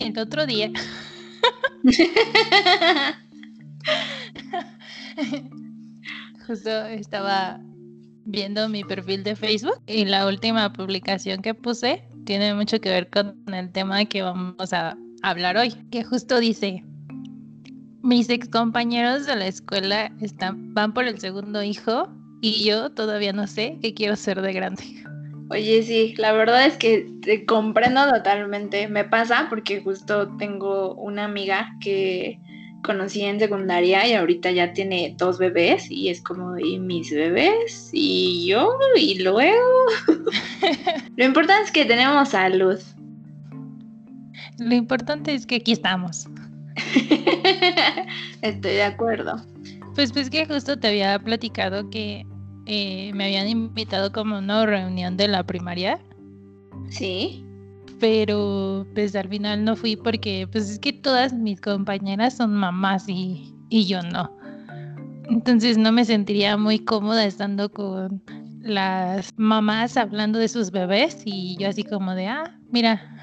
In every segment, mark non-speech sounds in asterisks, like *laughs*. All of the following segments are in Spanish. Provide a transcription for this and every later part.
El otro día. *laughs* Justo estaba viendo mi perfil de Facebook y la última publicación que puse tiene mucho que ver con el tema que vamos a hablar hoy, que justo dice, mis ex compañeros de la escuela están, van por el segundo hijo y yo todavía no sé qué quiero ser de grande. *laughs* Oye, sí, la verdad es que te comprendo totalmente. Me pasa porque justo tengo una amiga que conocí en secundaria y ahorita ya tiene dos bebés y es como, ¿y mis bebés? ¿Y yo? ¿Y luego? *laughs* Lo importante es que tenemos salud. Lo importante es que aquí estamos. *laughs* Estoy de acuerdo. Pues pues que justo te había platicado que eh, me habían invitado como a una reunión de la primaria. Sí. Pero pues al final no fui porque pues es que todas mis compañeras son mamás y, y yo no. Entonces no me sentiría muy cómoda estando con las mamás hablando de sus bebés y yo así como de, ah, mira,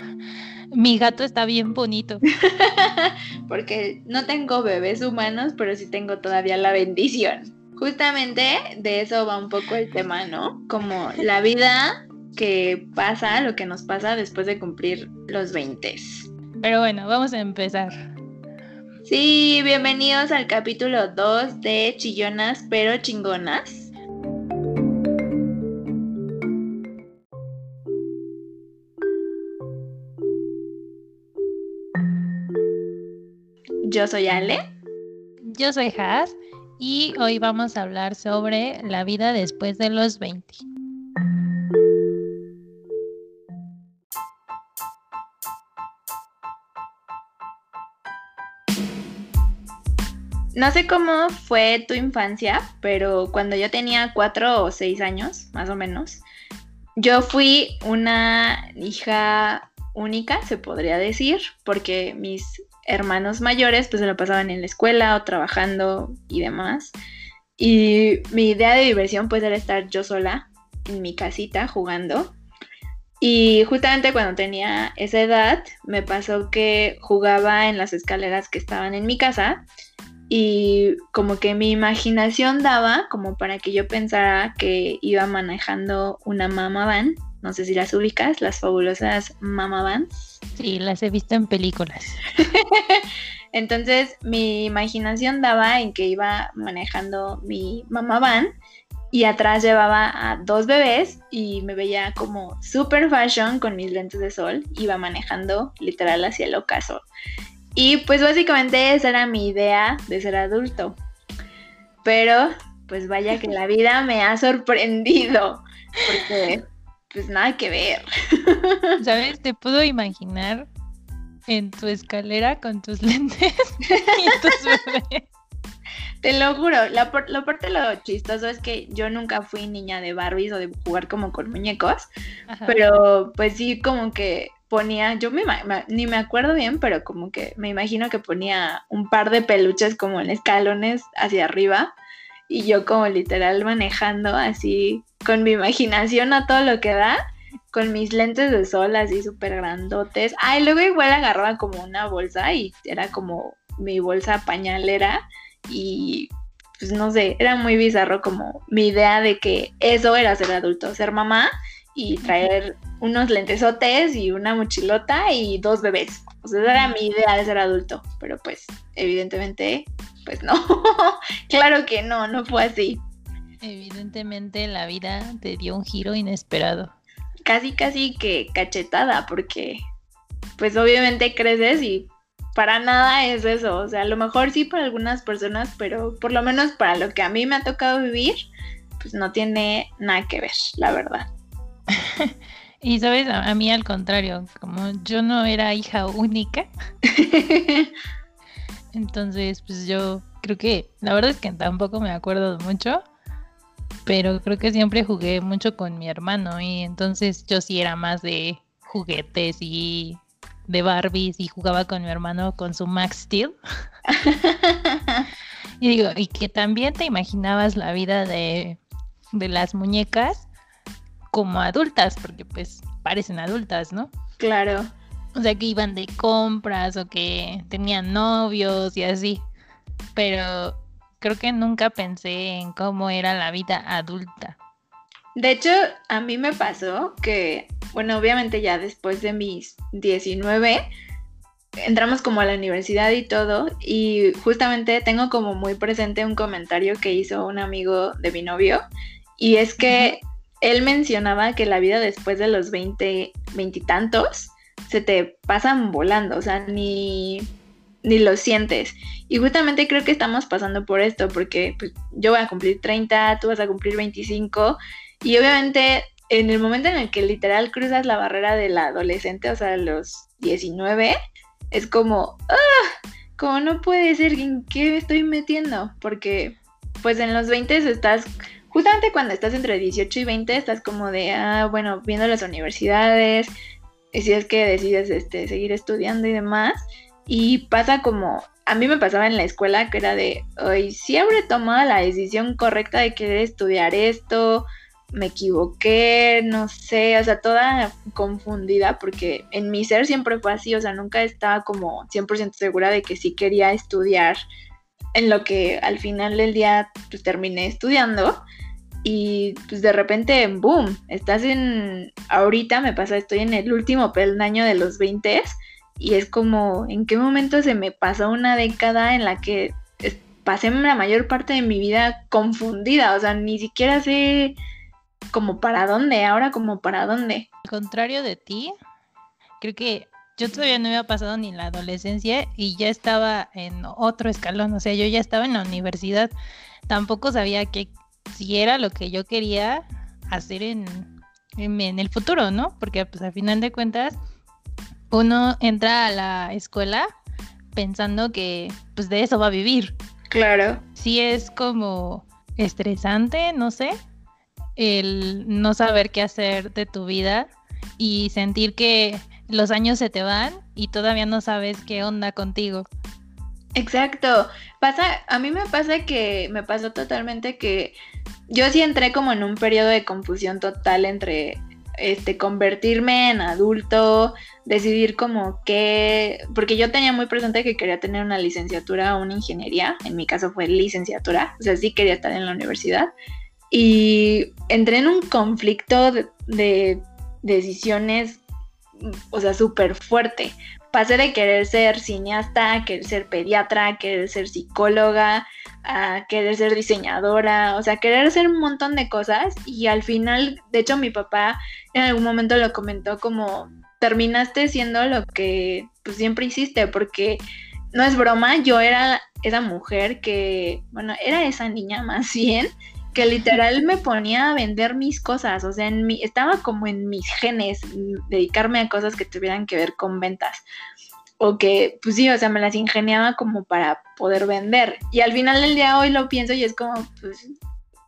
mi gato está bien bonito. *laughs* Porque no tengo bebés humanos, pero sí tengo todavía la bendición. Justamente de eso va un poco el tema, ¿no? Como la vida que pasa, lo que nos pasa después de cumplir los 20. Pero bueno, vamos a empezar. Sí, bienvenidos al capítulo 2 de Chillonas pero chingonas. Yo soy Ale. Yo soy Has y hoy vamos a hablar sobre la vida después de los 20. No sé cómo fue tu infancia, pero cuando yo tenía cuatro o seis años, más o menos, yo fui una hija única, se podría decir, porque mis hermanos mayores pues se lo pasaban en la escuela o trabajando y demás. Y mi idea de diversión pues era estar yo sola en mi casita jugando. Y justamente cuando tenía esa edad me pasó que jugaba en las escaleras que estaban en mi casa y como que mi imaginación daba como para que yo pensara que iba manejando una mama van no sé si las ubicas, las fabulosas Mama Vans. Sí, las he visto en películas. *laughs* Entonces mi imaginación daba en que iba manejando mi Mama Van y atrás llevaba a dos bebés y me veía como super fashion con mis lentes de sol, iba manejando literal hacia el ocaso. Y pues básicamente esa era mi idea de ser adulto. Pero pues vaya que la vida me ha sorprendido porque pues nada que ver. ¿Sabes? Te puedo imaginar en tu escalera con tus *laughs* lentes y tus bebés. Te lo juro, la, lo parte lo chistoso es que yo nunca fui niña de Barbies o de jugar como con muñecos, pero pues sí como que ponía, yo me, ni me acuerdo bien, pero como que me imagino que ponía un par de peluches como en escalones hacia arriba y yo como literal manejando así con mi imaginación a todo lo que da, con mis lentes de sol así súper grandotes. Ay, luego igual agarraba como una bolsa y era como mi bolsa pañalera y pues no sé, era muy bizarro como mi idea de que eso era ser adulto, ser mamá y traer unos lentesotes y una mochilota y dos bebés. O sea, esa era mi idea de ser adulto, pero pues evidentemente pues no, *laughs* claro que no, no fue así. Evidentemente la vida te dio un giro inesperado. Casi, casi que cachetada, porque pues obviamente creces y para nada es eso. O sea, a lo mejor sí para algunas personas, pero por lo menos para lo que a mí me ha tocado vivir, pues no tiene nada que ver, la verdad. Y sabes, a, mí al contrario, como yo no era hija única, *laughs* Entonces, pues yo creo que, la verdad es que tampoco me acuerdo mucho, pero creo que siempre jugué mucho con mi hermano y entonces yo sí era más de juguetes y de Barbies y jugaba con mi hermano con su Max Steel. *laughs* y digo, y que también te imaginabas la vida de, de las muñecas como adultas, porque pues parecen adultas, ¿no? Claro. O sea, que iban de compras o que tenían novios y así. Pero creo que nunca pensé en cómo era la vida adulta. De hecho, a mí me pasó que, bueno, obviamente ya después de mis 19, entramos como a la universidad y todo, y justamente tengo como muy presente un comentario que hizo un amigo de mi novio, y es que él mencionaba que la vida después de los 20, veintitantos, se te pasan volando, o sea, ni, ni lo sientes. Y justamente creo que estamos pasando por esto, porque pues, yo voy a cumplir 30, tú vas a cumplir 25, y obviamente en el momento en el que literal cruzas la barrera del adolescente, o sea, los 19, es como, ¡ah! Como no puede ser, ¿en qué me estoy metiendo? Porque pues en los 20 estás, justamente cuando estás entre 18 y 20, estás como de, ah, bueno, viendo las universidades, y si es que decides este, seguir estudiando y demás, y pasa como, a mí me pasaba en la escuela que era de, hoy habré tomado la decisión correcta de querer estudiar esto, me equivoqué, no sé, o sea, toda confundida porque en mi ser siempre fue así, o sea, nunca estaba como 100% segura de que sí quería estudiar en lo que al final del día pues terminé estudiando y pues de repente, boom, estás en, ahorita me pasa, estoy en el último peldaño de los 20 y es como, ¿en qué momento se me pasó una década en la que pasé la mayor parte de mi vida confundida? O sea, ni siquiera sé como para dónde, ahora como para dónde. Al contrario de ti, creo que yo todavía no había pasado ni la adolescencia y ya estaba en otro escalón, o sea, yo ya estaba en la universidad, tampoco sabía que si era lo que yo quería hacer en, en, el futuro, ¿no? Porque pues al final de cuentas uno entra a la escuela pensando que pues de eso va a vivir. Claro. Sí es como estresante, no sé, el no saber qué hacer de tu vida y sentir que los años se te van y todavía no sabes qué onda contigo. Exacto. Pasa, a mí me pasa que me pasó totalmente que yo sí entré como en un periodo de confusión total entre este convertirme en adulto, decidir como qué, porque yo tenía muy presente que quería tener una licenciatura o una ingeniería, en mi caso fue licenciatura, o sea, sí quería estar en la universidad y entré en un conflicto de, decisiones, o sea, súper fuerte. Pasé de querer ser cineasta, querer ser pediatra, a querer ser psicóloga, a querer ser diseñadora, o sea, querer hacer un montón de cosas. Y al final, de hecho mi papá en algún momento lo comentó como terminaste siendo lo que pues, siempre hiciste, porque no es broma, yo era esa mujer que, bueno, era esa niña *laughs* más bien que literal me ponía a vender mis cosas, o sea, en mi, estaba como en mis genes dedicarme a cosas que tuvieran que ver con ventas. O que, pues sí, o sea, me las ingeniaba como para poder vender. Y al final del día hoy lo pienso y es como, pues,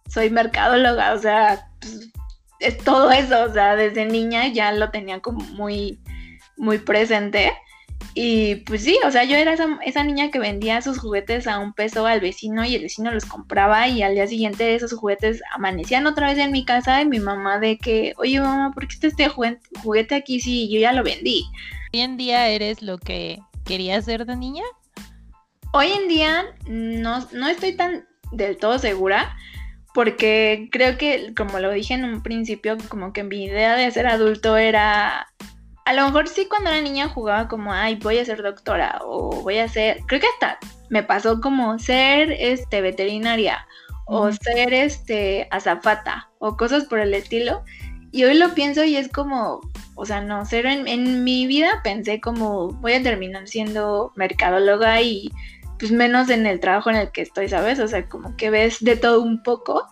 soy mercadóloga, o sea, pues, es todo eso, o sea, desde niña ya lo tenía como muy, muy presente. Y pues sí, o sea, yo era esa, niña que vendía sus juguetes a un peso al vecino y el vecino los compraba y al día siguiente esos juguetes amanecían otra vez en mi casa y mi mamá de que, oye mamá, ¿por qué está este juguete aquí si yo ya lo vendí? ¿Hoy en día eres lo que querías ser de niña? Hoy en día no, no estoy tan del todo segura porque creo que, como lo dije en un principio, como que mi idea de ser adulto era a lo mejor sí cuando era niña jugaba como, ay, voy a ser doctora o voy a ser, creo que hasta me pasó como ser este veterinaria o ser este azafata o cosas por el estilo. Y hoy lo pienso y es como, o sea, no, ser en, en mi vida pensé como voy a terminar siendo mercadóloga y pues menos en el trabajo en el que estoy, ¿sabes? O sea, como que ves de todo un poco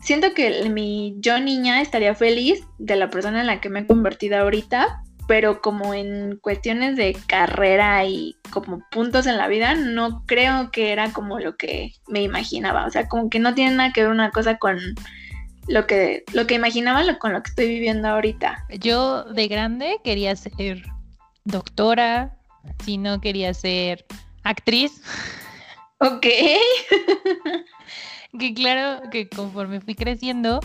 Siento que mi yo niña estaría feliz de la persona en la que me he convertido ahorita, pero como en cuestiones de carrera y como puntos en la vida, no creo que era como lo que me imaginaba. O sea, como que no tiene nada que ver una cosa con lo que, lo que imaginaba con lo que estoy viviendo ahorita. Yo de grande quería ser doctora, si no quería ser actriz. Ok. *laughs* que claro que conforme fui creciendo,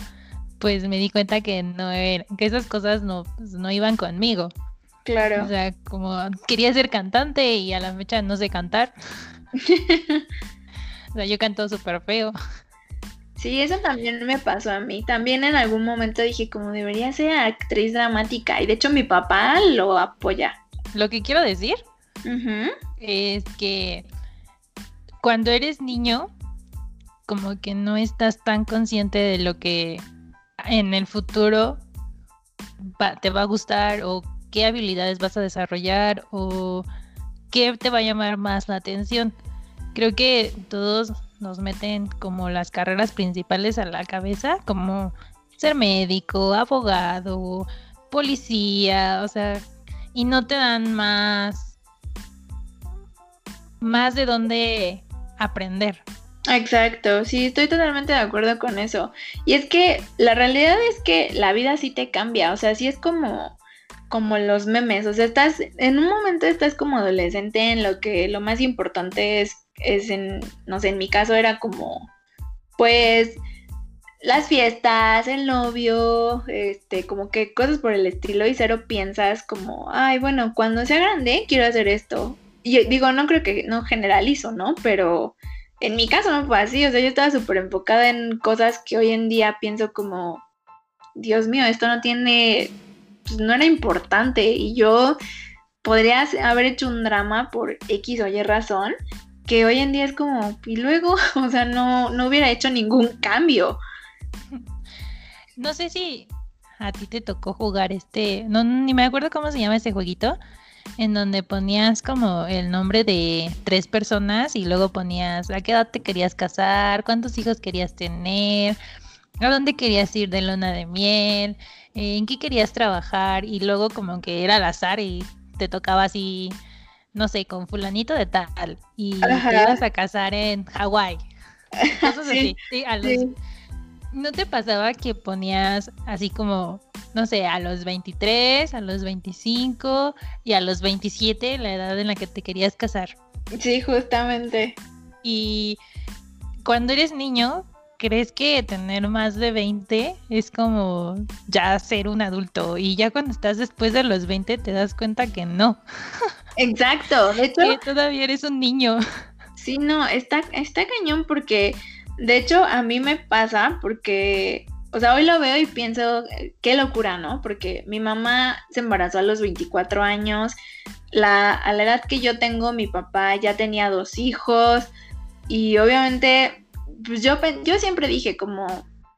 pues me di cuenta que no que esas cosas no, pues, no iban conmigo. Claro. O sea, como quería ser cantante y a la fecha no sé cantar. *laughs* o sea, yo canto súper feo. Sí, eso también me pasó a mí. También en algún momento dije como debería ser actriz dramática y de hecho mi papá lo apoya. Lo que quiero decir es que cuando eres niño, como que no estás tan consciente de lo que en el futuro te va a gustar o qué habilidades vas a desarrollar o qué te va a llamar más la atención. Creo que todos nos meten como las carreras principales a la cabeza, como ser médico, abogado, policía, o sea, y no te dan más más de dónde aprender. Exacto, sí, estoy totalmente de acuerdo con eso. Y es que la realidad es que la vida sí te cambia, o sea, sí es como como los memes, o sea, estás en un momento estás como adolescente en lo que lo más importante es es en no sé, en mi caso era como pues las fiestas, el novio, este, como que cosas por el estilo y cero piensas como, ay, bueno, cuando sea grande quiero hacer esto. Y digo, no creo que no generalizo, ¿no? Pero en mi caso no fue así, o sea, yo estaba súper enfocada en cosas que hoy en día pienso como, Dios mío, esto no tiene, pues no era importante y yo podría haber hecho un drama por X o Y razón, que hoy en día es como, y luego, *laughs* o sea, no, no hubiera hecho ningún cambio. No sé si a ti te tocó jugar este, no, ni me acuerdo cómo se llama ese jueguito, en donde ponías como el nombre de tres personas y luego ponías a qué edad te querías casar, cuántos hijos querías tener, a dónde querías ir de luna de miel, en qué querías trabajar y luego como que era al azar y te tocaba así, no sé, con fulanito de tal y te ibas a casar en Hawái. *laughs* Cosas así. ¿No te pasaba que ponías así como no sé, a los 23, a los 25 y a los 27, la edad en la que te querías casar. Sí, justamente. Y cuando eres niño, crees que tener más de 20 es como ya ser un adulto y ya cuando estás después de los 20 te das cuenta que no. Exacto, de *laughs* hecho que todavía eres un niño. Sí, no, está está cañón porque de hecho a mí me pasa porque o sea, hoy lo veo y pienso, qué locura, ¿no? Porque mi mamá se embarazó a los 24 años, la, a la edad que yo tengo, mi papá ya tenía dos hijos y obviamente, pues yo, yo siempre dije como,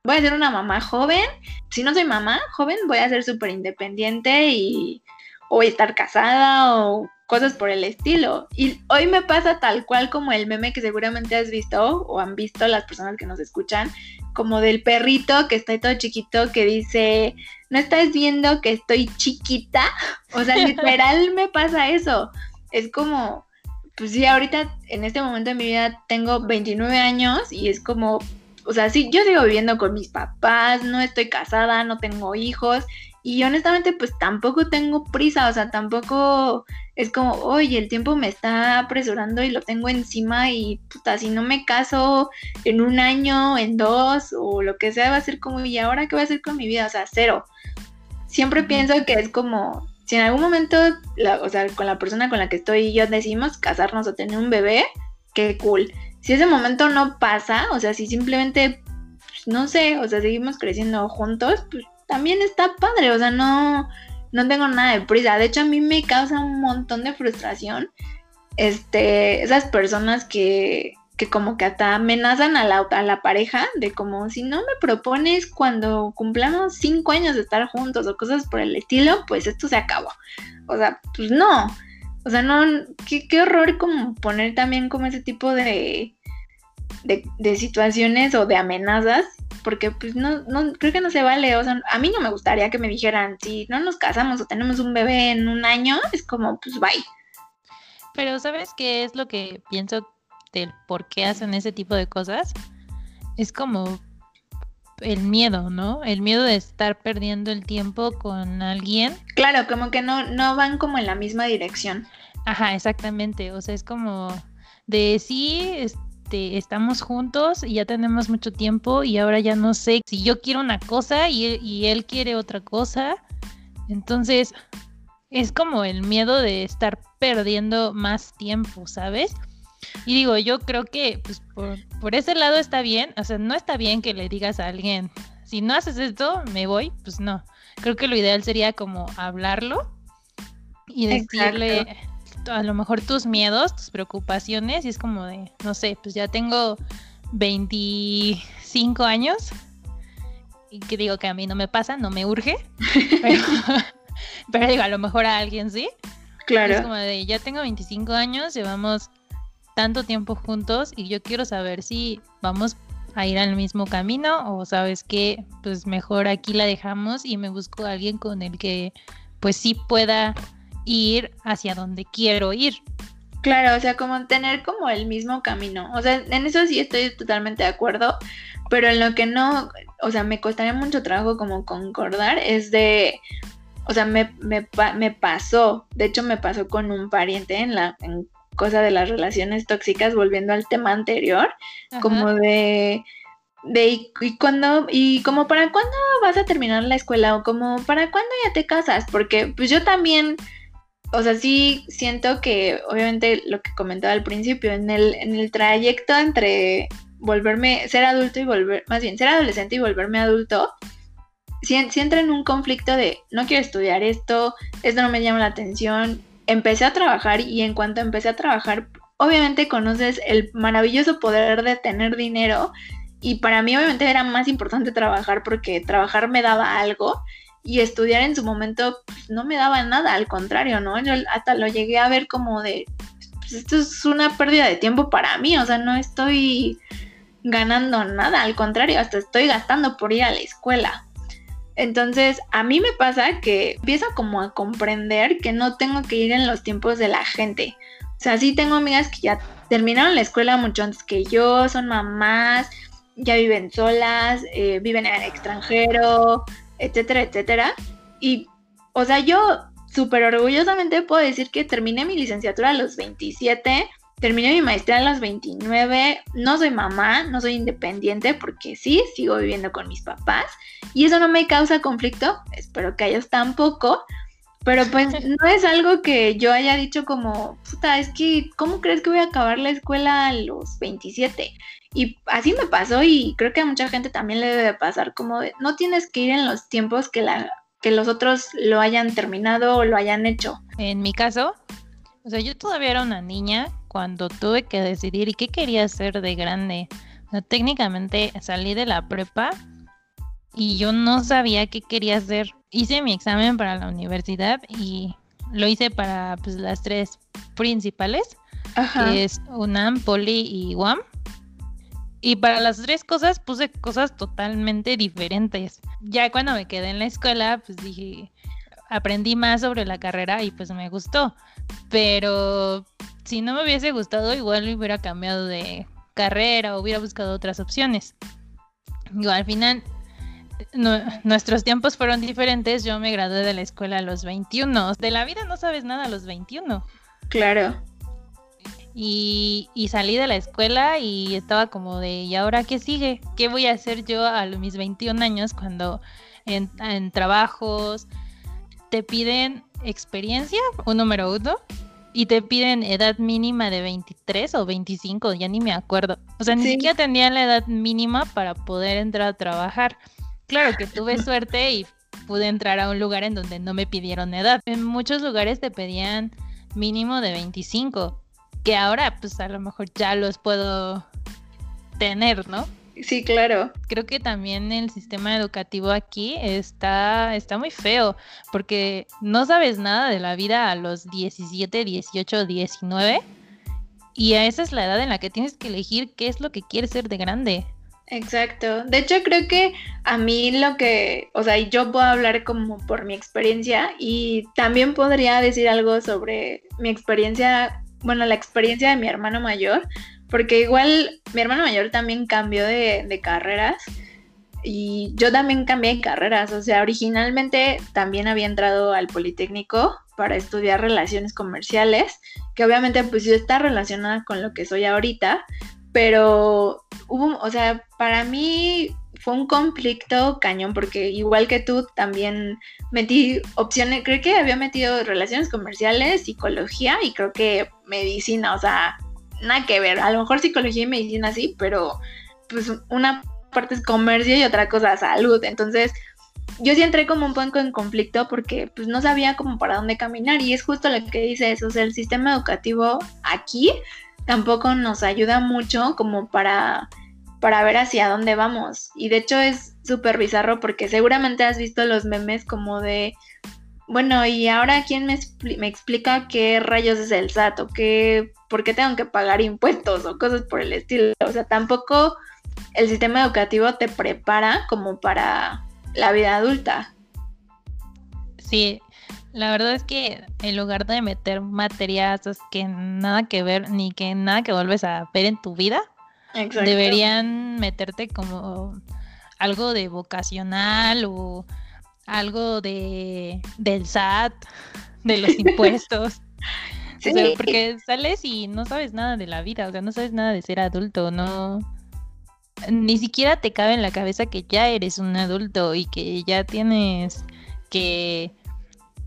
voy a ser una mamá joven, si no soy mamá joven, voy a ser súper independiente y o estar casada o cosas por el estilo. Y hoy me pasa tal cual como el meme que seguramente has visto o han visto las personas que nos escuchan, como del perrito que está todo chiquito que dice, ¿no estás viendo que estoy chiquita? *laughs* O sea, literal me pasa eso. Es como, pues sí, ahorita en este momento de mi vida tengo 29 años y es como, o sea, sí, yo sigo viviendo con mis papás, no estoy casada, no tengo hijos y honestamente pues tampoco tengo prisa, o sea, tampoco es como, oye, el tiempo me está apresurando y lo tengo encima y puta, si no me caso en un año, en dos o lo que sea, va a ser como, ¿y ahora qué voy a hacer con mi vida? O sea, cero. Siempre pienso que es como, si en algún momento, o sea, con la persona con la que estoy y yo decimos casarnos o tener un bebé, qué cool. Si ese momento no pasa, o sea, si simplemente, pues, no sé, o sea, seguimos creciendo juntos, pues también está padre, o sea, no no tengo nada de prisa. De hecho, a mí me causa un montón de frustración este, esas personas que, que como que hasta amenazan a la, a la pareja de como si no me propones cuando cumplamos cinco años de estar juntos o cosas por el estilo, pues esto se acabó. O sea, pues no. O sea, no, qué, qué horror como poner también como ese tipo de, de, de situaciones o de amenazas porque pues no, no, creo que no se vale, o sea, a mí no me gustaría que me dijeran, si no nos casamos o tenemos un bebé en un año, es como, pues bye. Pero ¿sabes qué es lo que pienso del por qué hacen ese tipo de cosas? Es como el miedo, ¿no? El miedo de estar perdiendo el tiempo con alguien. Claro, como que no, no van como en la misma dirección. Ajá, exactamente. O sea, es como de sí, este, estamos juntos y ya tenemos mucho tiempo y ahora ya no sé si yo quiero una cosa y y él quiere otra cosa. Entonces, es como el miedo de estar perdiendo más tiempo, ¿sabes? Y digo, yo creo que pues, por, ese lado está bien, o sea, no está bien que le digas a alguien, si no haces esto, me voy, pues no. Creo que lo ideal sería como hablarlo y decirle a lo mejor tus miedos, tus preocupaciones, y es como de, no sé, pues ya tengo 25 años, y que digo que a mí no me pasa, no me urge, *laughs* pero, pero digo, a lo mejor a alguien sí. Claro. Es como de, ya tengo 25 años, llevamos tanto tiempo juntos y yo quiero saber si vamos a ir al mismo camino o sabes que pues mejor aquí la dejamos y me busco a alguien con el que pues sí pueda ir hacia donde quiero ir. Claro, o sea, como tener como el mismo camino. O sea, en eso sí estoy totalmente de acuerdo, pero en lo que no, o sea, me costaría mucho trabajo como concordar es de, o sea, me, me, me pasó, de hecho me pasó con un pariente en la en cosa de las relaciones tóxicas, volviendo al tema anterior, como de, de y, y, cuando, y como para cuándo vas a terminar la escuela o como para cuándo ya te casas, porque pues yo también, o sea, sí siento que obviamente lo que comentaba al principio, en el, en el trayecto entre volverme, ser adulto y volver, más bien ser adolescente y volverme adulto, si, entra en un conflicto de no quiero estudiar esto, esto no me llama la atención, empecé a trabajar y en cuanto empecé a trabajar, obviamente conoces el maravilloso poder de tener dinero y para mí obviamente era más importante trabajar porque trabajar me daba algo y estudiar en su momento pues, no me daba nada, al contrario, ¿no? Yo hasta lo llegué a ver como de, pues, esto es una pérdida de tiempo para mí, o sea, no estoy ganando nada, al contrario, hasta estoy gastando por ir a la escuela. Entonces, a mí me pasa que empiezo como a comprender que no tengo que ir en los tiempos de la gente. O sea, sí tengo amigas que ya terminaron la escuela mucho antes que yo, son mamás, ya viven solas, eh, viven en el extranjero, etcétera, etcétera. Y, o sea, yo súper orgullosamente puedo decir que terminé mi licenciatura a los 27 Terminé mi maestría a los 29, no soy mamá, no soy independiente porque sí, sigo viviendo con mis papás. Y eso no me causa conflicto, espero que ellos tampoco, pero pues no es algo que yo haya dicho como, puta, es que, ¿cómo crees que voy a acabar la escuela a los 27? Y así me pasó y creo que a mucha gente también le debe pasar, como no tienes que ir en los tiempos que, la, que los otros lo hayan terminado o lo hayan hecho. En mi caso, o sea, yo todavía era una niña cuando tuve que decidir qué quería hacer de grande. técnicamente salí de la prepa y yo no sabía qué quería hacer. Hice mi examen para la universidad y lo hice para pues, las tres principales, que es UNAM, Poli y UAM. Y para las tres cosas puse cosas totalmente diferentes. Ya cuando me quedé en la escuela, pues dije, aprendí más sobre la carrera y pues me gustó. Pero si no me hubiese gustado, igual hubiera cambiado de carrera o hubiera buscado otras opciones. Igual, al final, nuestros tiempos fueron diferentes. Yo me gradué de la escuela a los 21. De la vida no sabes nada a los 21. Claro. Y, salí de la escuela y estaba como de, ¿y ahora qué sigue? ¿Qué voy a hacer yo a mis 21 años cuando en, en trabajos te piden experiencia, un número uno, y te piden edad mínima de 23 o 25, ya ni me acuerdo. O sea, ni siquiera tenía la edad mínima para poder entrar a trabajar. Claro que tuve *laughs* suerte y pude entrar a un lugar en donde no me pidieron edad. En muchos lugares te pedían mínimo de 25, que ahora pues a lo mejor ya los puedo tener, ¿no? Sí, claro. Creo que también el sistema educativo aquí está, está muy feo, porque no sabes nada de la vida a los 17, 18, 19, y a esa es la edad en la que tienes que elegir qué es lo que quieres ser de grande. Exacto. De hecho, creo que a mí lo que, o sea, yo puedo hablar como por mi experiencia y también podría decir algo sobre mi experiencia, bueno, la experiencia de mi hermano mayor, porque igual mi hermano mayor también cambió de, carreras y yo también cambié de carreras. O sea, originalmente también había entrado al Politécnico para estudiar relaciones comerciales, que obviamente pues yo está relacionada con lo que soy ahorita, pero hubo, o sea, para mí fue un conflicto cañón porque igual que tú también metí opciones, creo que había metido relaciones comerciales, psicología y creo que medicina, o sea, nada que ver, a lo mejor psicología y medicina sí, pero pues una parte es comercio y otra cosa salud, entonces yo sí entré como un poco en conflicto porque pues no sabía como para dónde caminar y es justo lo que dice eso, o sea, el sistema educativo aquí tampoco nos ayuda mucho como para para ver hacia dónde vamos. Y de hecho es súper bizarro porque seguramente has visto los memes como de, bueno, y ahora quién me, me explica qué rayos es el SAT o qué, por qué tengo que pagar impuestos o cosas por el estilo. O sea, tampoco el sistema educativo te prepara como para la vida adulta. Sí, la verdad es que en lugar de meter materias que nada que ver ni que nada que vuelves a ver en tu vida, Deberían meterte como algo de vocacional o algo de del SAT, de los *laughs* impuestos. porque sales y no sabes nada de la vida, o sea, no sabes nada de ser adulto, no ni siquiera te cabe en la cabeza que ya eres un adulto y que ya tienes que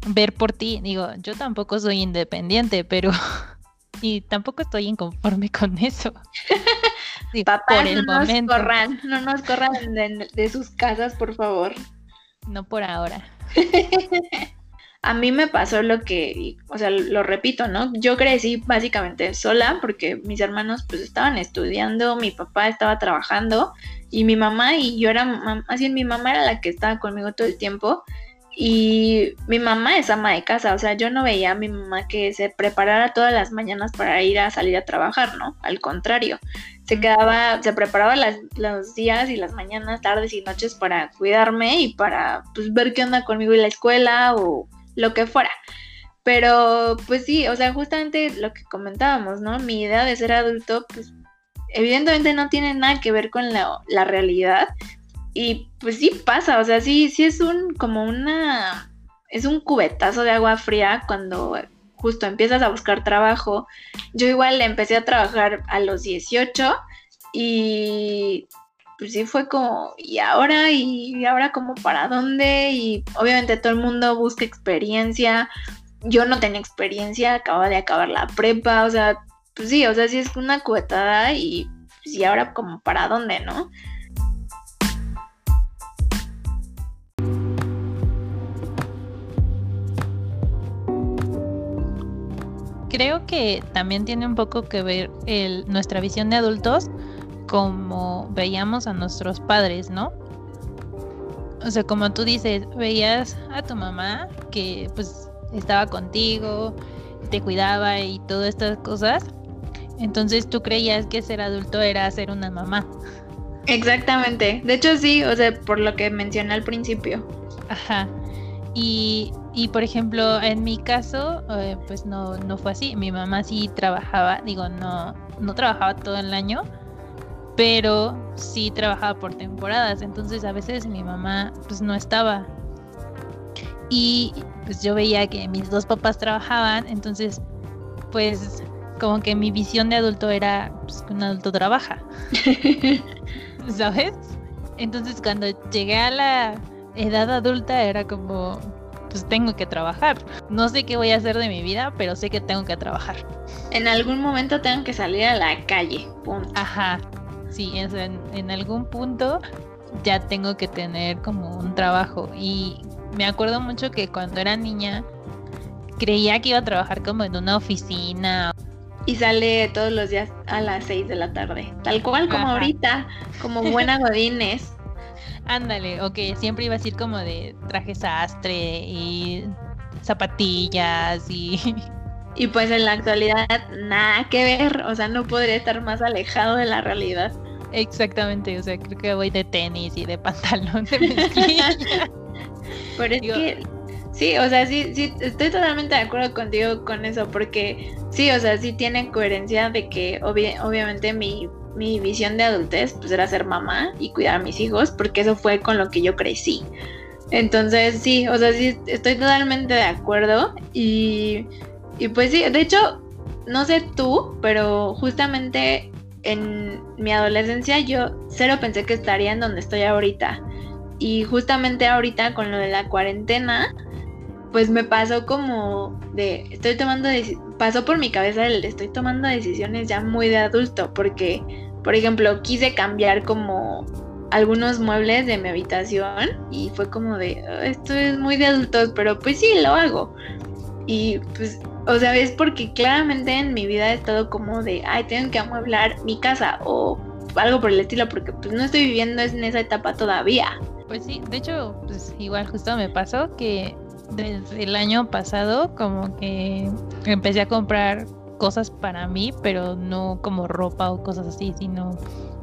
ver por ti. Digo, yo tampoco soy independiente, pero *laughs* y tampoco estoy inconforme con eso. *laughs* Papá, no nos corran, no nos corran de, sus casas, por favor. No por ahora. *laughs* a mí me pasó lo que, o sea, lo repito, ¿no? Yo crecí básicamente sola porque mis hermanos pues estaban estudiando, mi papá estaba trabajando y mi mamá y yo era, así mi mamá era la que estaba conmigo todo el tiempo y mi mamá es ama de casa, o sea, yo no veía a mi mamá que se preparara todas las mañanas para ir a salir a trabajar, ¿no? Al contrario, se quedaba, se preparaba las, los días y las mañanas, tardes y noches para cuidarme y para pues, ver qué onda conmigo en la escuela o lo que fuera. Pero pues sí, o sea, justamente lo que comentábamos, ¿no? Mi idea de ser adulto, pues evidentemente no tiene nada que ver con la, la realidad, y pues sí pasa, o sea, sí, sí es un como una es un cubetazo de agua fría cuando justo empiezas a buscar trabajo. Yo igual empecé a trabajar a los 18 y pues sí fue como, ¿y ahora? ¿Y ahora como para dónde? Y obviamente todo el mundo busca experiencia. Yo no tenía experiencia, acababa de acabar la prepa, o sea, pues sí, o sea, sí es una cubetada y, pues, ¿y ahora como para dónde, no? Creo que también tiene un poco que ver el, nuestra visión de adultos como veíamos a nuestros padres, ¿no? O sea, como tú dices, veías a tu mamá que pues estaba contigo, te cuidaba y todas estas cosas. Entonces tú creías que ser adulto era ser una mamá. Exactamente. De hecho sí, o sea, por lo que mencioné al principio. Ajá. Y, y por ejemplo, en mi caso, eh, pues no, no fue así. Mi mamá sí trabajaba, digo, no, no trabajaba todo el año, pero sí trabajaba por temporadas. Entonces a veces mi mamá pues no estaba. Y pues yo veía que mis dos papás trabajaban, entonces pues como que mi visión de adulto era pues, que un adulto trabaja. *laughs* ¿Sabes? Entonces cuando llegué a la edad adulta era como, pues tengo que trabajar. No sé qué voy a hacer de mi vida, pero sé que tengo que trabajar. En algún momento tengo que salir a la calle, punto. Ajá, sí, en, en algún punto ya tengo que tener como un trabajo. Y me acuerdo mucho que cuando era niña creía que iba a trabajar como en una oficina. Y sale todos los días a las 6 de la tarde, tal cual como ahorita, como buena *laughs* Godines. Ándale, ok, siempre iba a decir como de traje sastre y zapatillas y... *laughs* Y pues en la actualidad nada que ver, o sea, no podría estar más alejado de la realidad. Exactamente, o sea, creo que voy de tenis y de *laughs* pantalón de mezclilla. *laughs* Pero es que sí, o sea, sí, sí, estoy totalmente de acuerdo contigo con eso, porque sí, o sea, sí tiene coherencia de que obviamente mi mi visión de adultez pues era ser mamá y cuidar a mis hijos, porque eso fue con lo que yo crecí. Entonces sí, o sea, sí, estoy totalmente de acuerdo y, y pues sí, de hecho, no sé tú, pero justamente en mi adolescencia yo cero pensé que estaría en donde estoy ahorita. Y justamente ahorita con lo de la cuarentena, pues me pasó como de, estoy tomando, pasó por mi cabeza el, estoy tomando decisiones ya muy de adulto, porque, por ejemplo, quise cambiar como algunos muebles de mi habitación y fue como de, ah, esto es muy de adultos, pero pues sí, lo hago. Y pues, o sea, es porque claramente en mi vida he estado como de, ay, tengo que amueblar mi casa o algo por el estilo, porque pues no estoy viviendo en esa etapa todavía. Pues sí, de hecho, pues igual justo me pasó que desde el año pasado como que empecé a comprar cosas para mí, pero no como ropa o cosas así, sino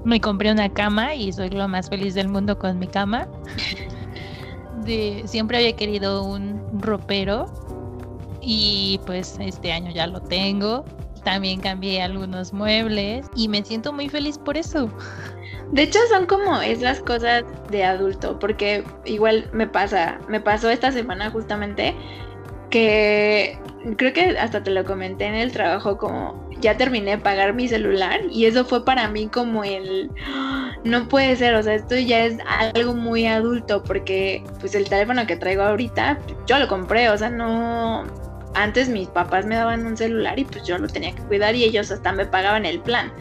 me compré una cama y soy lo más feliz del mundo con mi cama. *laughs* De, siempre había querido un ropero y pues este año ya lo tengo. También cambié algunos muebles y me siento muy feliz por eso. De hecho son como esas cosas de adulto, porque igual me pasa, me pasó esta semana justamente que creo que hasta te lo comenté en el trabajo como ya terminé de pagar mi celular y eso fue para mí como el no puede ser, o sea, esto ya es algo muy adulto porque pues el teléfono que traigo ahorita yo lo compré, o sea, no antes mis papás me daban un celular y pues yo lo tenía que cuidar y ellos hasta me pagaban el plan.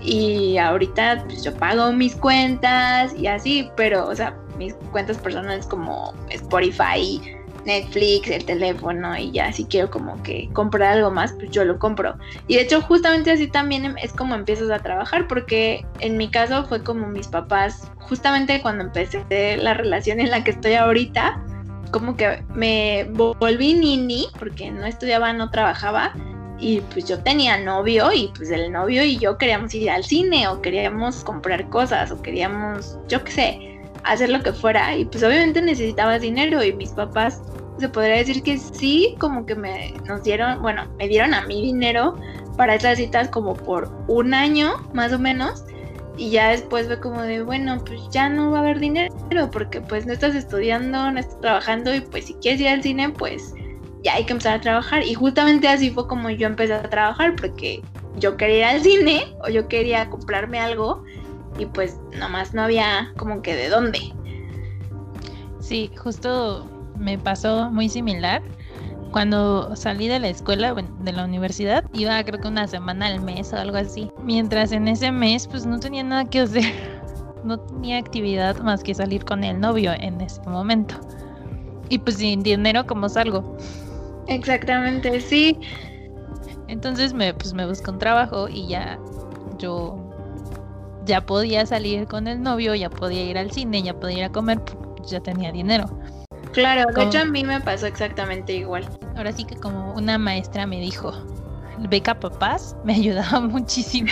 Y ahorita pues yo pago mis cuentas y así, pero o sea, mis cuentas personales como Spotify, Netflix, el teléfono y ya si quiero como que comprar algo más, pues yo lo compro. Y de hecho justamente así también es como empiezas a trabajar porque en mi caso fue como mis papás, justamente cuando empecé la relación en la que estoy ahorita, como que me volví nini porque no estudiaba, no trabajaba y pues yo tenía novio y pues el novio y yo queríamos ir al cine o queríamos comprar cosas o queríamos, yo qué sé, hacer lo que fuera y pues obviamente necesitaba dinero y mis papás se podría decir que sí, como que me nos dieron, bueno, me dieron a mí dinero para esas citas como por un año más o menos y ya después fue como de, bueno, pues ya no va a haber dinero porque pues no estás estudiando, no estás trabajando y pues si quieres ir al cine, pues ya hay que empezar a trabajar. Y justamente así fue como yo empecé a trabajar porque yo quería ir al cine o yo quería comprarme algo y pues nomás no había como que de dónde. Sí, justo me pasó muy similar cuando salí de la escuela, de la universidad, iba creo que una semana al mes o algo así. Mientras en ese mes pues no tenía nada que hacer. *laughs* No tenía actividad más que salir con el novio en ese momento. Y pues sin dinero como salgo. Exactamente, sí. Entonces me, pues me busco un trabajo y ya yo ya podía salir con el novio, ya podía ir al cine, ya podía ir a comer, ya tenía dinero. Claro, de hecho a mí me pasó exactamente igual. Ahora sí que como una maestra me dijo, beca papás me *laughs* ayudaba muchísimo.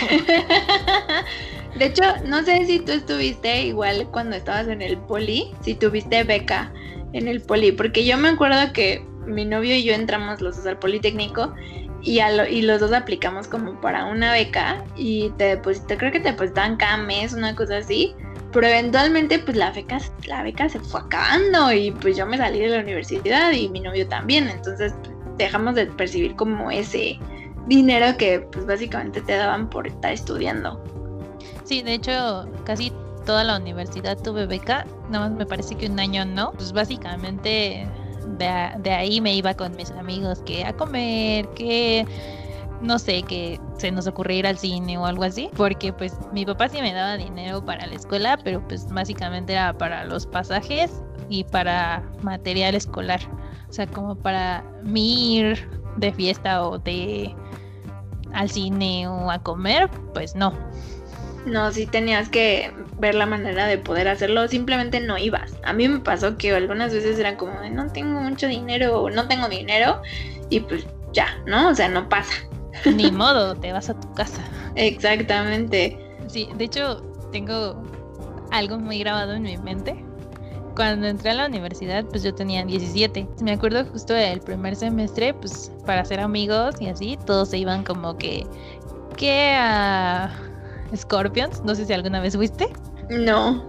de hecho, no sé si tú estuviste igual cuando estabas en el poli, si tuviste beca en el poli, porque yo me acuerdo que mi novio y yo entramos los dos al Politécnico y, y los dos aplicamos como para una beca y te deposité, creo que te depositaban cada mes, una cosa así. Pero eventualmente pues la beca, la beca se fue acabando y pues yo me salí de la universidad y mi novio también. Entonces dejamos de percibir como ese dinero que pues básicamente te daban por estar estudiando. Sí, de hecho casi toda la universidad tuve beca, nada más me parece que un año no. Pues básicamente de, de ahí me iba con mis amigos que a comer, que no sé, que se nos ocurriera ir al cine o algo así, porque pues mi papá sí me daba dinero para la escuela, pero pues básicamente era para los pasajes y para material escolar, o sea, como para mí ir de fiesta o de al cine o a comer, pues no. No, si tenías que ver la manera de poder hacerlo, simplemente no ibas. A mí me pasó que algunas veces eran como, no tengo mucho dinero o no tengo dinero y pues ya, ¿no? O sea, no pasa. Ni modo, te vas a tu casa. Exactamente. Sí, de hecho, tengo algo muy grabado en mi mente. Cuando entré a la universidad, pues yo tenía 17. Me acuerdo justo del primer semestre, pues para ser amigos y así, todos se iban como que, que a Scorpions. No sé si alguna vez fuiste. No.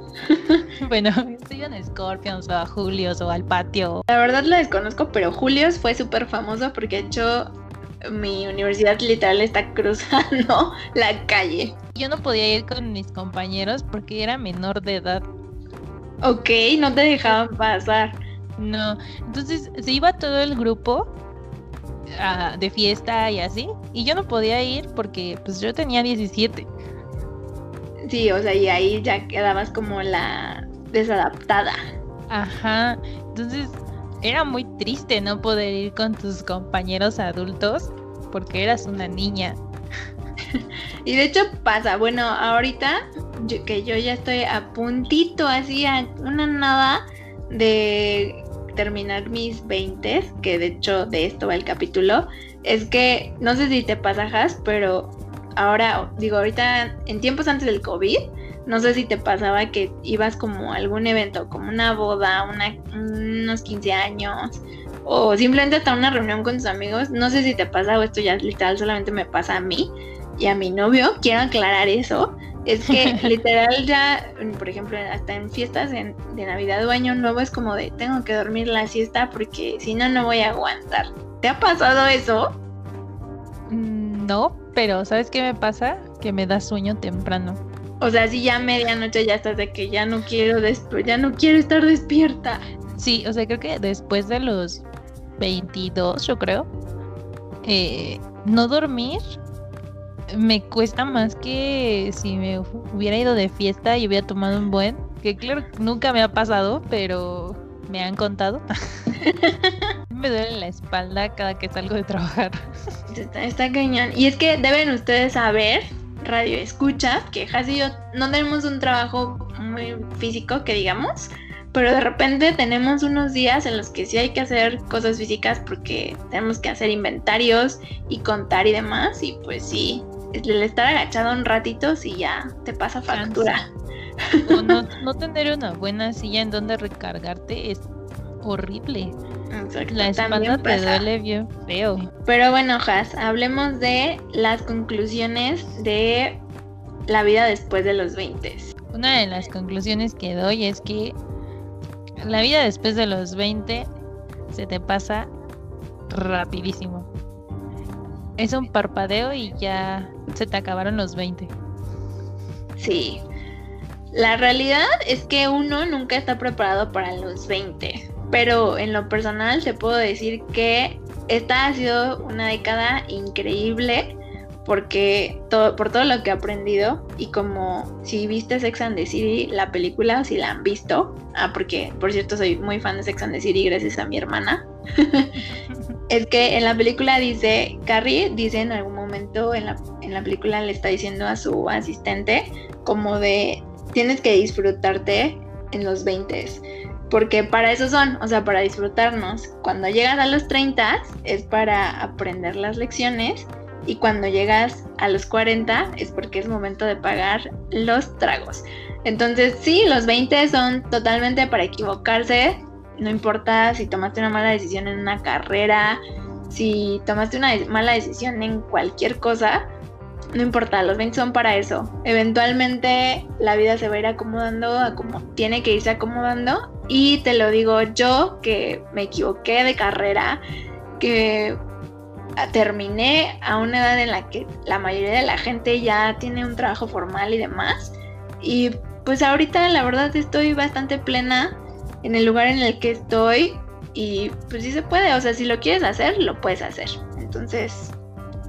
*laughs* bueno, se iban a Scorpions o a Julios o al patio. La verdad la desconozco, pero Julios fue súper famoso porque hecho mi universidad literal está cruzando *laughs* la calle. Yo no podía ir con mis compañeros porque era menor de edad. Ok, no te dejaban pasar. No, entonces se iba todo el grupo ah, de fiesta y así, y yo no podía ir porque pues yo tenía 17. Sí, o sea, y ahí ya quedabas como la desadaptada. Ajá, entonces era muy triste no poder ir con tus compañeros adultos porque eras una niña. y de hecho pasa, bueno, ahorita que yo ya estoy a puntito, así a una nada de terminar mis 20, que de hecho de esto va el capítulo, es que no sé si te pasajas, pero ahora, digo, ahorita en tiempos antes del COVID, no sé si te pasaba que ibas como a algún evento, como una boda, unos 15 años, o simplemente hasta una reunión con tus amigos. No sé si te pasa o esto ya literal solamente me pasa a mí y a mi novio. Quiero aclarar eso. Es que *laughs* literal ya, por ejemplo, hasta en fiestas de Navidad o Año Nuevo es como de tengo que dormir la siesta porque si no, no voy a aguantar. ¿Te ha pasado eso? Mm, no, pero ¿sabes qué me pasa? Que me da sueño temprano. O sea, si ya medianoche ya estás de que ya no quiero ya no quiero estar despierta. Sí, o sea, creo que después de los 22, yo creo, eh, no dormir me cuesta más que si me hubiera ido de fiesta y hubiera tomado un buen, que claro, nunca me ha pasado, pero me han contado. *laughs* me duele la espalda cada que salgo de trabajar. Está, está cañón. Y es que deben ustedes saber radio escucha, que Has y yo no tenemos un trabajo muy físico, que digamos, pero de repente tenemos unos días en los que sí hay que hacer cosas físicas porque tenemos que hacer inventarios y contar y demás, y pues sí, el estar agachado un ratito sí ya te pasa factura. O no, *laughs* no tener una buena silla en donde recargarte es horrible. La espalda te duele bien feo. Pero bueno, Has, hablemos de las conclusiones de la vida después de los 20. Una de las conclusiones que doy es que la vida después de los 20 se te pasa rapidísimo. Es un parpadeo y ya se te acabaron los 20. Sí. La realidad es que uno nunca está preparado para los 20 pero en lo personal te puedo decir que esta ha sido una década increíble porque todo, por todo lo que he aprendido y como si viste Sex and the City, la película, si la han visto, ah, porque por cierto soy muy fan de Sex and the City gracias a mi hermana, *laughs* es que en la película dice, Carrie dice en algún momento en la, en la película le está diciendo a su asistente como de, tienes que disfrutarte en los 20 porque para eso son, o sea, para disfrutarnos. Cuando llegas a los 30 es para aprender las lecciones y cuando llegas a los 40 es porque es momento de pagar los tragos. Entonces, sí, los 20 son totalmente para equivocarse. No importa si tomaste una mala decisión en una carrera, si tomaste una mala decisión en cualquier cosa, no importa, los 20 son para eso. Eventualmente la vida se va a ir acomodando tiene que irse acomodando. Y te lo digo yo que me equivoqué de carrera, que terminé a una edad en la que la mayoría de la gente ya tiene un trabajo formal y demás. Y pues ahorita la verdad estoy bastante plena en el lugar en el que estoy. Y pues sí se puede, o sea, si lo quieres hacer, lo puedes hacer. Entonces,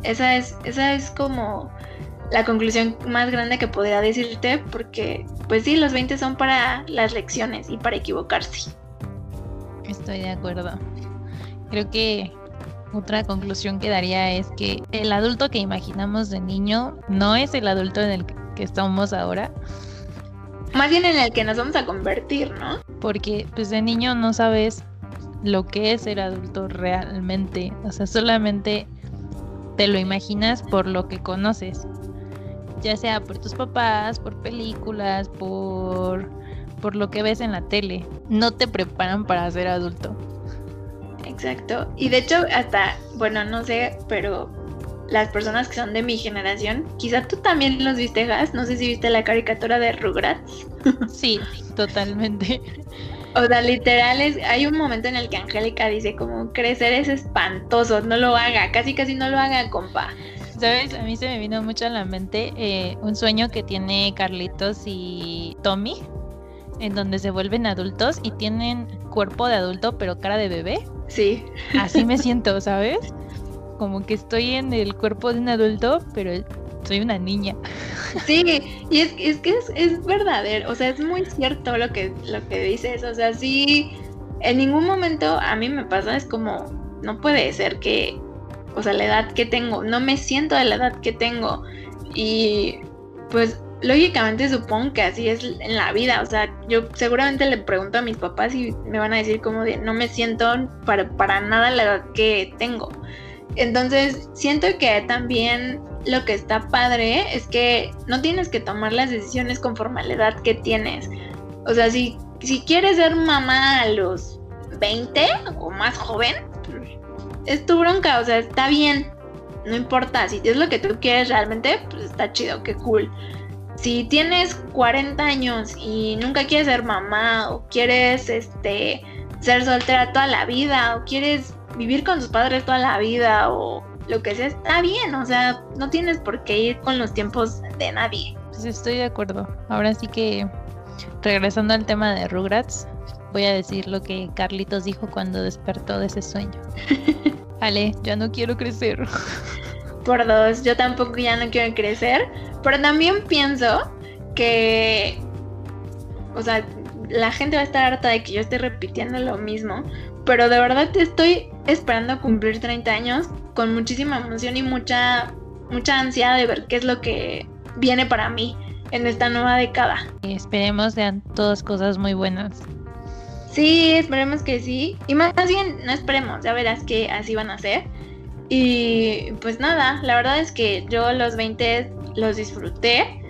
esa es, esa es como la conclusión más grande que podría decirte, porque pues sí, los 20 son para las lecciones y para equivocarse. Estoy de acuerdo. Creo que otra conclusión que daría es que el adulto que imaginamos de niño no es el adulto en el que estamos ahora. Más bien en el que nos vamos a convertir, ¿no? Porque pues de niño no sabes lo que es ser adulto realmente. O sea, solamente te lo imaginas por lo que conoces, ya sea por tus papás, por películas, por, por lo que ves en la tele. No te preparan para ser adulto. Exacto. Y de hecho, hasta, bueno, no sé, pero las personas que son de mi generación, quizá tú también los viste, Gas. No sé si viste la caricatura de Rugrats. Sí, totalmente. *laughs* O sea, literal, es, hay un momento en el que Angélica dice como crecer es espantoso, no lo haga, casi casi no lo haga, compa. ¿Sabes? A mí se me vino mucho a la mente eh, un sueño que tiene Carlitos y Tommy, en donde se vuelven adultos y tienen cuerpo de adulto pero cara de bebé. Sí. Así me *laughs* siento, ¿sabes? Como que estoy en el cuerpo de un adulto, pero soy una niña. Sí, y es, es que es, verdadero, o sea, es muy cierto lo que, lo que dices, o sea, sí, en ningún momento a mí me pasa, es como, no puede ser que, o sea, la edad que tengo, no me siento de la edad que tengo, y pues lógicamente supongo que así es en la vida, o sea, yo seguramente le pregunto a mis papás y me van a decir como de, no me siento para, para nada la edad que tengo. Entonces, siento que también lo que está padre es que no tienes que tomar las decisiones conforme a la edad que tienes. O sea, si, si quieres ser mamá a los 20 o más joven, es tu bronca, o sea, está bien. No importa, si es lo que tú quieres realmente, pues está chido, qué cool. Si tienes 40 años y nunca quieres ser mamá o quieres este ser soltera toda la vida o quieres vivir con tus padres toda la vida o lo que sea, está bien, o sea, no tienes por qué ir con los tiempos de nadie. Pues estoy de acuerdo. Ahora sí que, regresando al tema de Rugrats, voy a decir lo que Carlitos dijo cuando despertó de ese sueño. *laughs* Ale, ya no quiero crecer. Por dos, yo tampoco ya no quiero crecer, pero también pienso que, o sea, la gente va a estar harta de que yo esté repitiendo lo mismo, pero de verdad estoy esperando cumplir 30 años con muchísima emoción y mucha, mucha ansiedad de ver qué es lo que viene para mí en esta nueva década. Y esperemos sean todas cosas muy buenas. Sí, esperemos que sí. Y más bien, no esperemos, ya verás que así van a ser. Y pues nada, la verdad es que yo los 20 los disfruté.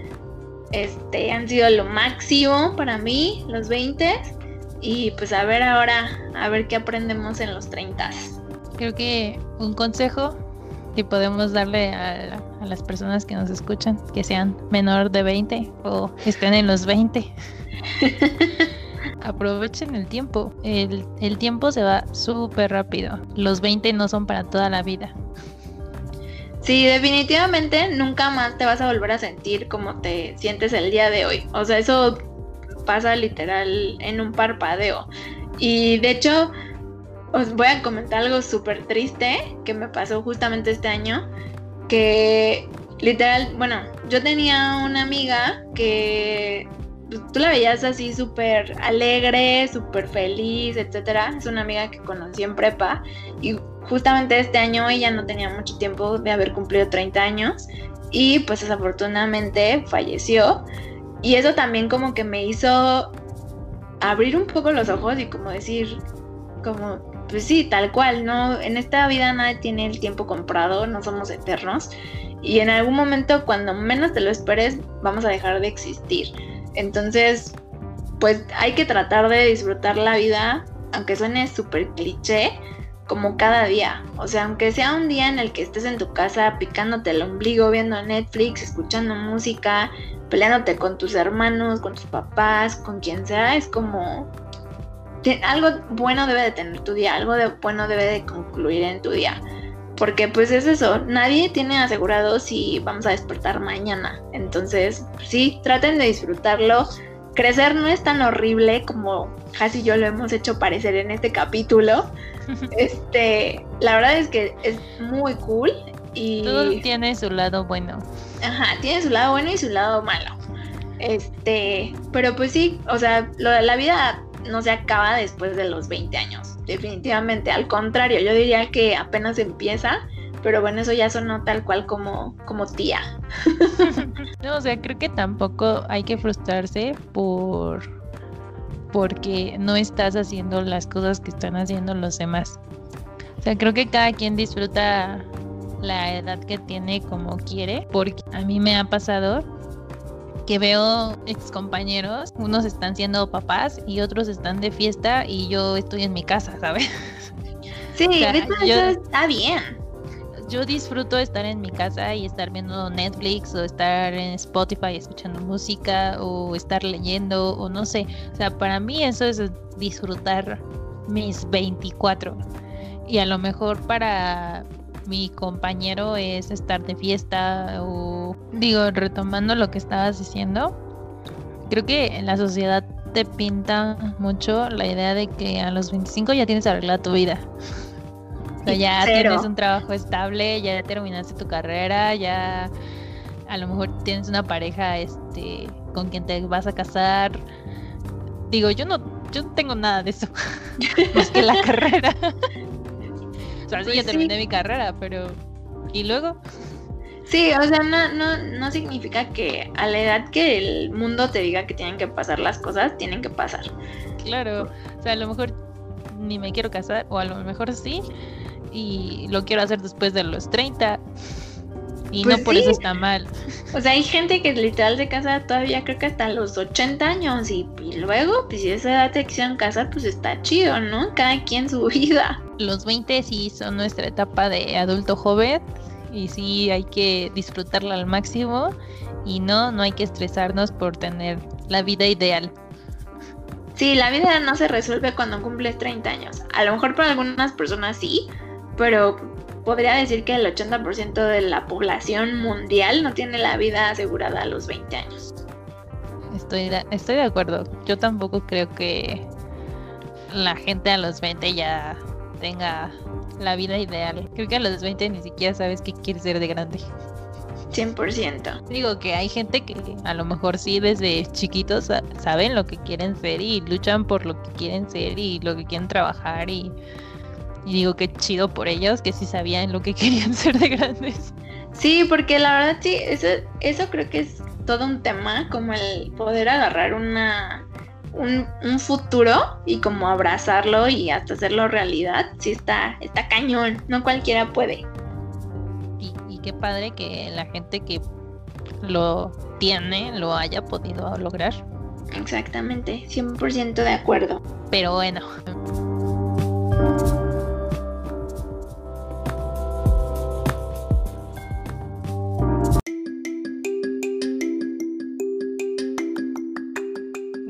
Este, han sido lo máximo para mí, los 20. Y pues a ver ahora, a ver qué aprendemos en los 30. Creo que un consejo que podemos darle a, las personas que nos escuchan, que sean menor de 20 o estén en los 20. *laughs* Aprovechen el tiempo. El, el tiempo se va súper rápido. Los 20 no son para toda la vida. Sí, definitivamente nunca más te vas a volver a sentir como te sientes el día de hoy. O sea, eso pasa literal en un parpadeo. Y de hecho, os voy a comentar algo súper triste que me pasó justamente este año. Que literal, bueno, yo tenía una amiga que pues, tú la veías así súper alegre, súper feliz, etcétera. Es una amiga que conocí en prepa y justamente este año ella no tenía mucho tiempo de haber cumplido 30 años y pues desafortunadamente falleció. Y eso también como que me hizo abrir un poco los ojos y como decir, como, pues sí, tal cual, ¿no? En esta vida nadie tiene el tiempo comprado, no somos eternos. Y en algún momento, cuando menos te lo esperes, vamos a dejar de existir. Entonces, pues hay que tratar de disfrutar la vida, aunque suene súper cliché, como cada día. O sea, aunque sea un día en el que estés en tu casa picándote el ombligo, viendo Netflix, escuchando música, peleándote con tus hermanos, con tus papás, con quien sea, es como algo bueno debe de tener tu día, algo de bueno debe de concluir en tu día. Porque pues es eso, nadie tiene asegurado si vamos a despertar mañana. Entonces, sí, traten de disfrutarlo. Crecer no es tan horrible como casi yo lo hemos hecho parecer en este capítulo. *laughs* Este, la verdad es que es muy cool y todo tiene su lado bueno. Ajá, tiene su lado bueno y su lado malo. Este, pero pues sí, o sea, lo de la vida no se acaba después de los 20 años, definitivamente. Al contrario, yo diría que apenas empieza, pero bueno, eso ya sonó tal cual como, como tía. *laughs* no, o sea, creo que tampoco hay que frustrarse por porque no estás haciendo las cosas que están haciendo los demás. O sea, creo que cada quien disfruta la edad que tiene como quiere, porque a mí me ha pasado que veo ex compañeros, unos están siendo papás y otros están de fiesta y yo estoy en mi casa, ¿sabes? *laughs* Sí, eso está bien. yo disfruto estar en mi casa y estar viendo Netflix o estar en Spotify escuchando música o estar leyendo o no sé. O sea, para mí eso es disfrutar mis 24. Y a lo mejor para mi compañero es estar de fiesta o digo, retomando lo que estabas diciendo, creo que en la sociedad te pinta mucho la idea de que a los 25 ya tienes arreglada tu vida. O sea, ya tienes un trabajo estable, ya terminaste tu carrera, ya a lo mejor tienes una pareja este con quien te vas a casar. Digo, yo no yo no tengo nada de eso. *laughs* más que la *laughs* carrera. O sea, sí, ya pues terminé mi carrera, pero ¿y luego? Sí, o sea, no, no, no significa que a la edad que el mundo te diga que tienen que pasar las cosas, tienen que pasar. Claro, o sea, a lo mejor ni me quiero casar, o a lo mejor sí, y lo quiero hacer después de los 30. Y no pues por eso está mal. *laughs* O sea, hay gente que literal se casa todavía creo que hasta los 80 años y, luego, pues si esa edad te quisieron casar, pues está chido, ¿no? Cada quien su *laughs* vida. Los 20 sí son nuestra etapa de adulto joven y sí hay que disfrutarla al máximo y no, no hay que estresarnos por tener la vida ideal. Sí, la vida no se resuelve cuando cumples 30 años. A lo mejor para algunas personas sí, pero podría decir que el 80% de la población mundial no tiene la vida asegurada a los 20 años. Estoy de, estoy de acuerdo. Yo tampoco creo que la gente a los 20 ya tenga la vida ideal. Creo que a los 20 ni siquiera sabes qué quieres ser de grande. 100%. Digo que hay gente que a lo mejor sí desde chiquitos saben lo que quieren ser y luchan por lo que quieren ser y lo que quieren trabajar y, y digo que chido por ellos que sí sabían lo que *laughs* querían ser de grandes. Sí, porque la verdad sí, eso, eso creo que es todo un tema, como el poder agarrar una un, futuro y como abrazarlo y hasta hacerlo realidad, sí está, está cañón, no cualquiera puede. Y, y qué padre que la gente que lo tiene lo haya podido lograr. Exactamente, 100% de acuerdo. Pero bueno.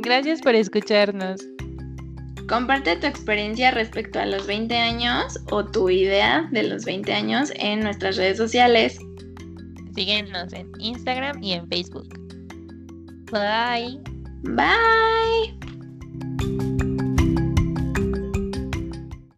Gracias por escucharnos. Comparte tu experiencia respecto a los 20 años o tu idea de los 20 años en nuestras redes sociales. Síguenos en Instagram y en Facebook. Bye. Bye.